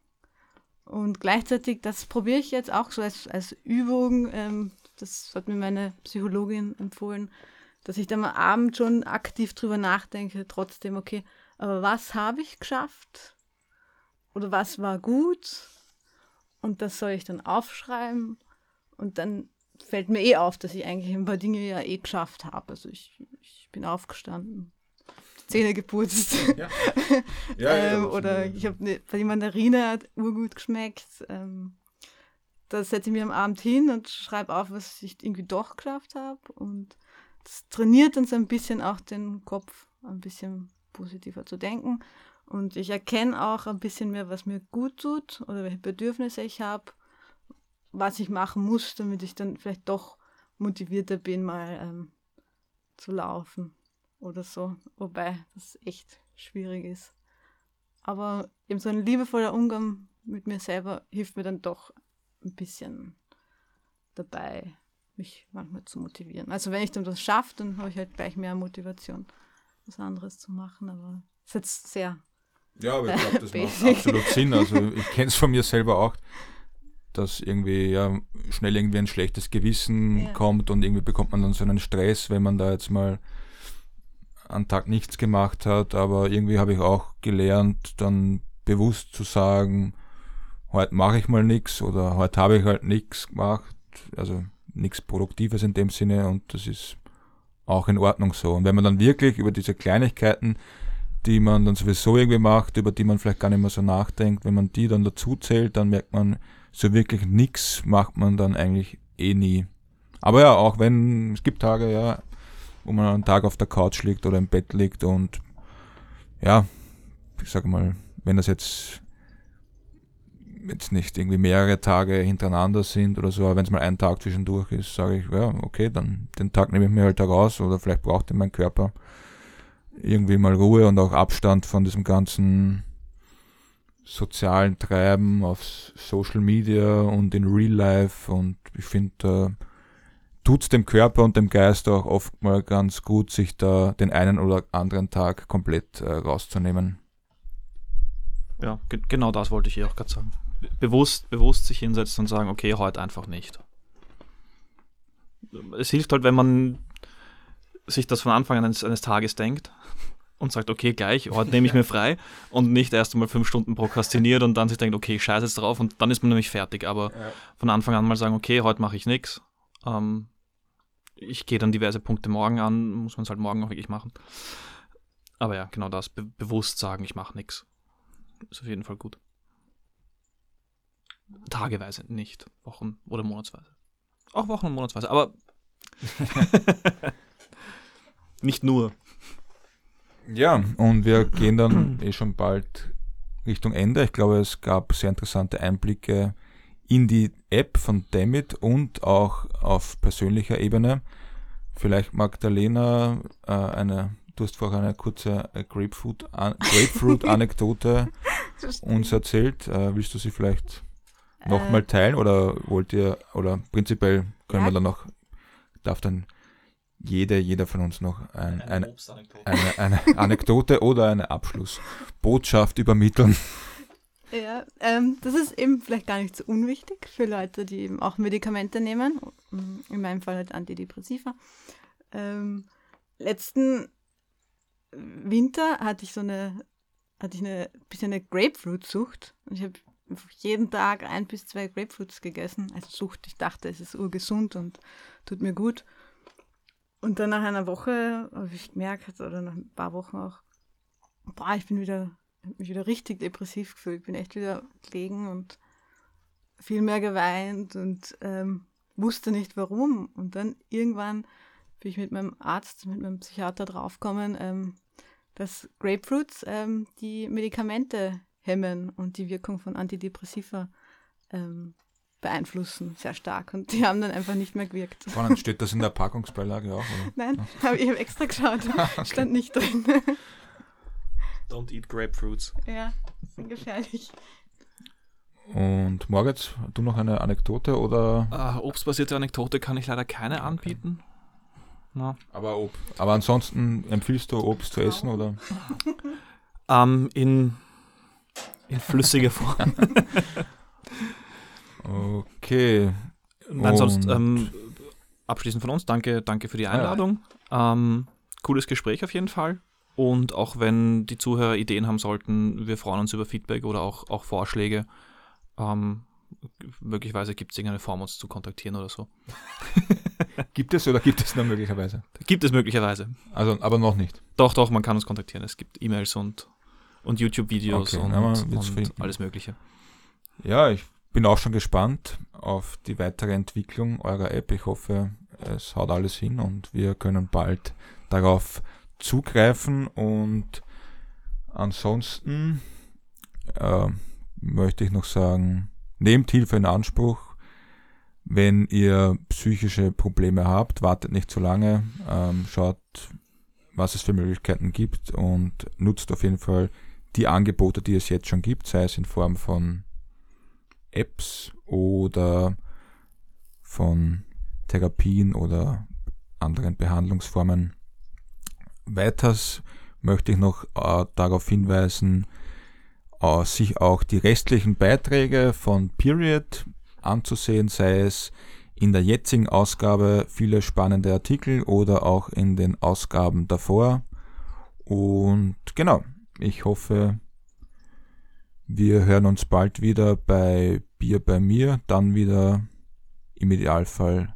Und gleichzeitig, das probiere ich jetzt auch so als, als Übung. Ähm, das hat mir meine Psychologin empfohlen, dass ich dann am Abend schon aktiv drüber nachdenke, trotzdem, okay, aber was habe ich geschafft? Oder was war gut? Und das soll ich dann aufschreiben. Und dann fällt mir eh auf, dass ich eigentlich ein paar Dinge ja eh geschafft habe. Also ich, ich bin aufgestanden, Zähne geputzt. Ja. Ja, ähm, ja, oder ich habe ne, die Mandarine hat urgut geschmeckt. Ähm, da setze ich mir am Abend hin und schreibe auf, was ich irgendwie doch geschafft habe. Und das trainiert uns ein bisschen auch den Kopf ein bisschen positiver zu denken. Und ich erkenne auch ein bisschen mehr, was mir gut tut oder welche Bedürfnisse ich habe, was ich machen muss, damit ich dann vielleicht doch motivierter bin, mal ähm, zu laufen oder so. Wobei das echt schwierig ist. Aber eben so ein liebevoller Umgang mit mir selber hilft mir dann doch ein bisschen dabei, mich manchmal zu motivieren. Also wenn ich dann das schaffe, dann habe ich halt gleich mehr Motivation was anderes zu machen, aber es ist jetzt sehr. Ja, aber ich glaube, das macht absolut Sinn. Also ich kenne es von mir selber auch, dass irgendwie ja schnell irgendwie ein schlechtes Gewissen ja. kommt und irgendwie bekommt man dann so einen Stress, wenn man da jetzt mal einen Tag nichts gemacht hat. Aber irgendwie habe ich auch gelernt, dann bewusst zu sagen, heute mache ich mal nichts oder heute habe ich halt nichts gemacht. Also nichts Produktives in dem Sinne und das ist auch in Ordnung so. Und wenn man dann wirklich über diese Kleinigkeiten, die man dann sowieso irgendwie macht, über die man vielleicht gar nicht mehr so nachdenkt, wenn man die dann dazu zählt, dann merkt man, so wirklich nichts macht man dann eigentlich eh nie. Aber ja, auch wenn, es gibt Tage, ja, wo man einen Tag auf der Couch liegt oder im Bett liegt und ja, ich sag mal, wenn das jetzt jetzt nicht irgendwie mehrere Tage hintereinander sind oder so, aber wenn es mal ein Tag zwischendurch ist, sage ich, ja, okay, dann den Tag nehme ich mir halt da raus oder vielleicht braucht mein Körper irgendwie mal Ruhe und auch Abstand von diesem ganzen sozialen Treiben auf Social Media und in Real Life und ich finde, da tut es dem Körper und dem Geist auch oft mal ganz gut, sich da den einen oder anderen Tag komplett äh, rauszunehmen. Ja, genau das wollte ich eh auch gerade sagen bewusst, bewusst sich hinsetzen und sagen, okay, heute einfach nicht. Es hilft halt, wenn man sich das von Anfang an eines, eines Tages denkt und sagt, okay, gleich, heute nehme ich mir frei und nicht erst einmal fünf Stunden prokrastiniert und dann sich denkt, okay, ich scheiße jetzt drauf und dann ist man nämlich fertig. Aber ja. von Anfang an mal sagen, okay, heute mache ich nichts. Ähm, ich gehe dann diverse Punkte morgen an, muss man es halt morgen auch wirklich machen. Aber ja, genau das, be bewusst sagen, ich mache nichts. Ist auf jeden Fall gut. Tageweise, nicht Wochen oder monatsweise. Auch Wochen und monatsweise, aber nicht nur. Ja, und wir gehen dann eh schon bald Richtung Ende. Ich glaube, es gab sehr interessante Einblicke in die App von Damit und auch auf persönlicher Ebene. Vielleicht Magdalena äh, eine, du hast vorher eine kurze äh, Grapefruit, an, Grapefruit-Anekdote uns erzählt. Äh, willst du sie vielleicht nochmal Äh, teilen oder wollt ihr, oder prinzipiell können Ja. wir dann noch, darf dann jede, jeder von uns noch ein, eine, eine, eine Anekdote oder eine Abschlussbotschaft übermitteln. Ja, ähm, das ist eben vielleicht gar nicht so unwichtig für Leute, die eben auch Medikamente nehmen. In meinem Fall halt Antidepressiva. Ähm, letzten Winter hatte ich so eine, hatte ich eine bisschen eine Grapefruit-Sucht. Und Ich habe jeden Tag ein bis zwei Grapefruits gegessen. Also Sucht, ich dachte, es ist urgesund und tut mir gut. Und dann nach einer Woche habe ich gemerkt, oder nach ein paar Wochen auch, boah, ich bin wieder mich wieder richtig depressiv gefühlt. Bin echt wieder gelegen und viel mehr geweint und ähm, wusste nicht warum. Und dann irgendwann bin ich mit meinem Arzt, mit meinem Psychiater draufgekommen, ähm, dass Grapefruits ähm, die Medikamente hemmen und die Wirkung von Antidepressiva ähm, beeinflussen sehr stark. Und die haben dann einfach nicht mehr gewirkt. Spannend, steht das in der Packungsbeilage auch? Oder? Nein, hab, ich habe extra geschaut. Stand nicht drin. Don't eat grapefruits. ja, sind gefährlich. Und Moritz, du noch eine Anekdote oder? Äh, obstbasierte Anekdote kann ich leider keine anbieten. Na. Aber ob. Aber ansonsten empfiehlst du Obst zu essen oder? Ähm, in, in flüssiger Form. Okay. Nein, sonst Und- ähm, abschließend von uns, danke, danke für die Einladung. Ähm, cooles Gespräch auf jeden Fall. Und auch wenn die Zuhörer Ideen haben sollten, wir freuen uns über Feedback oder auch, auch Vorschläge. Ähm, möglicherweise gibt es irgendeine Form, uns zu kontaktieren oder so. Gibt es oder gibt es nur möglicherweise? Gibt es möglicherweise. Also, aber noch nicht. Doch, doch, man kann uns kontaktieren. Es gibt E-Mails und, und YouTube-Videos Okay, und, und alles Mögliche. Ja, ich bin auch schon gespannt auf die weitere Entwicklung eurer App. Ich hoffe, es haut alles hin und wir können bald darauf zugreifen. Und ansonsten äh, möchte ich noch sagen, nehmt Hilfe in Anspruch. Wenn ihr psychische Probleme habt, wartet nicht zu lange, ähm, schaut, was es für Möglichkeiten gibt und nutzt auf jeden Fall die Angebote, die es jetzt schon gibt, sei es in Form von Apps oder von Therapien oder anderen Behandlungsformen. Weiters möchte ich noch äh, darauf hinweisen, äh, sich auch die restlichen Beiträge von Period anzusehen, sei es in der jetzigen Ausgabe viele spannende Artikel oder auch in den Ausgaben davor. Und genau, ich hoffe, wir hören uns bald wieder bei Bier bei mir, dann wieder im Idealfall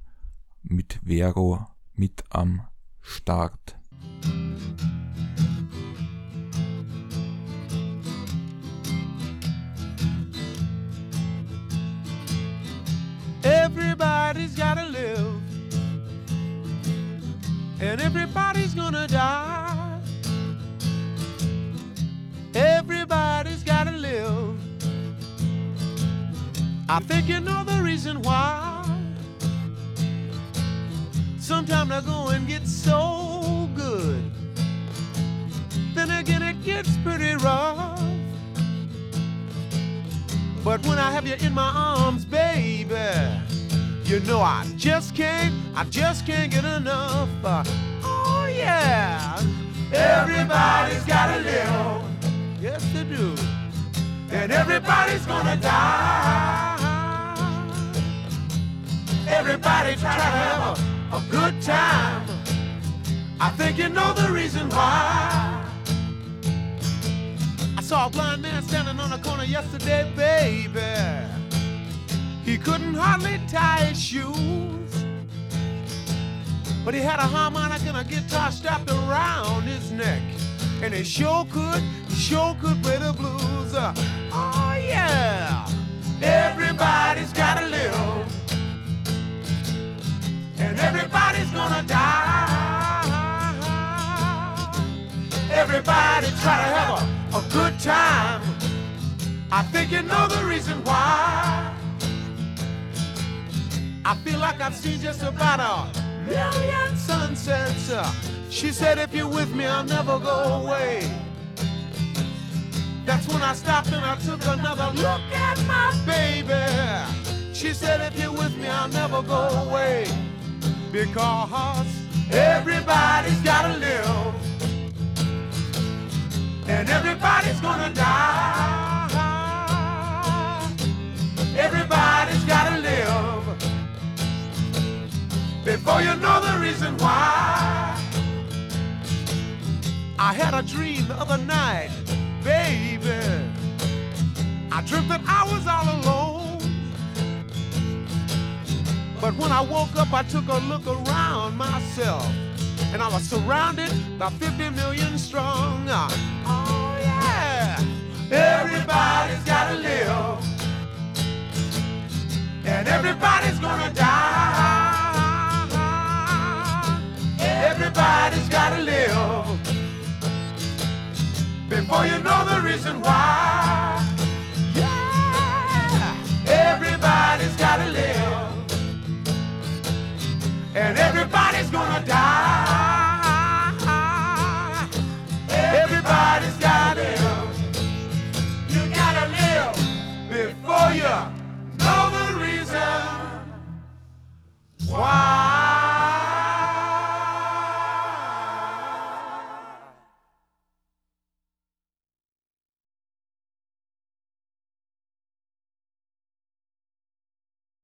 mit Vero mit am Start. Everybody's gotta live, and everybody's gonna die. I think you know the reason why. Sometimes I go and get so good, then again it gets pretty rough. But when I have you in my arms, baby, you know I just can't, I just can't get enough. Uh, oh yeah, everybody's gotta live. Yes, they do. And everybody's gonna die. Everybody try to have a, a good time. I think you know the reason why. I saw a blind man standing on a corner yesterday, baby. He couldn't hardly tie his shoes. But he had a harmonica and a guitar strapped around his neck. And he sure could, sure could play the blues. Uh, oh yeah, everybody's gotta live. Everybody's gonna die. Everybody try to have a, a good time. I think you know the reason why. I feel like I've seen just about a million sunsets. She said, if you're with me, I'll never go away. That's when I stopped and I took another look at my baby. She said, if you're with me, I'll never go away. Because everybody's gotta live. And everybody's gonna die. Everybody's gotta live. Before you know the reason why. I had a dream the other night, baby. I dreamt that I was all alone. But when I woke up, I took a look around myself. And I was surrounded by 50 million strong. Oh, yeah. Everybody's gotta live. And everybody's gonna die. Everybody's gotta live. Before you know the reason why. Yeah. Everybody's gotta live and everybody's gonna die. Everybody's gotta live. You gotta live before you know the reason why.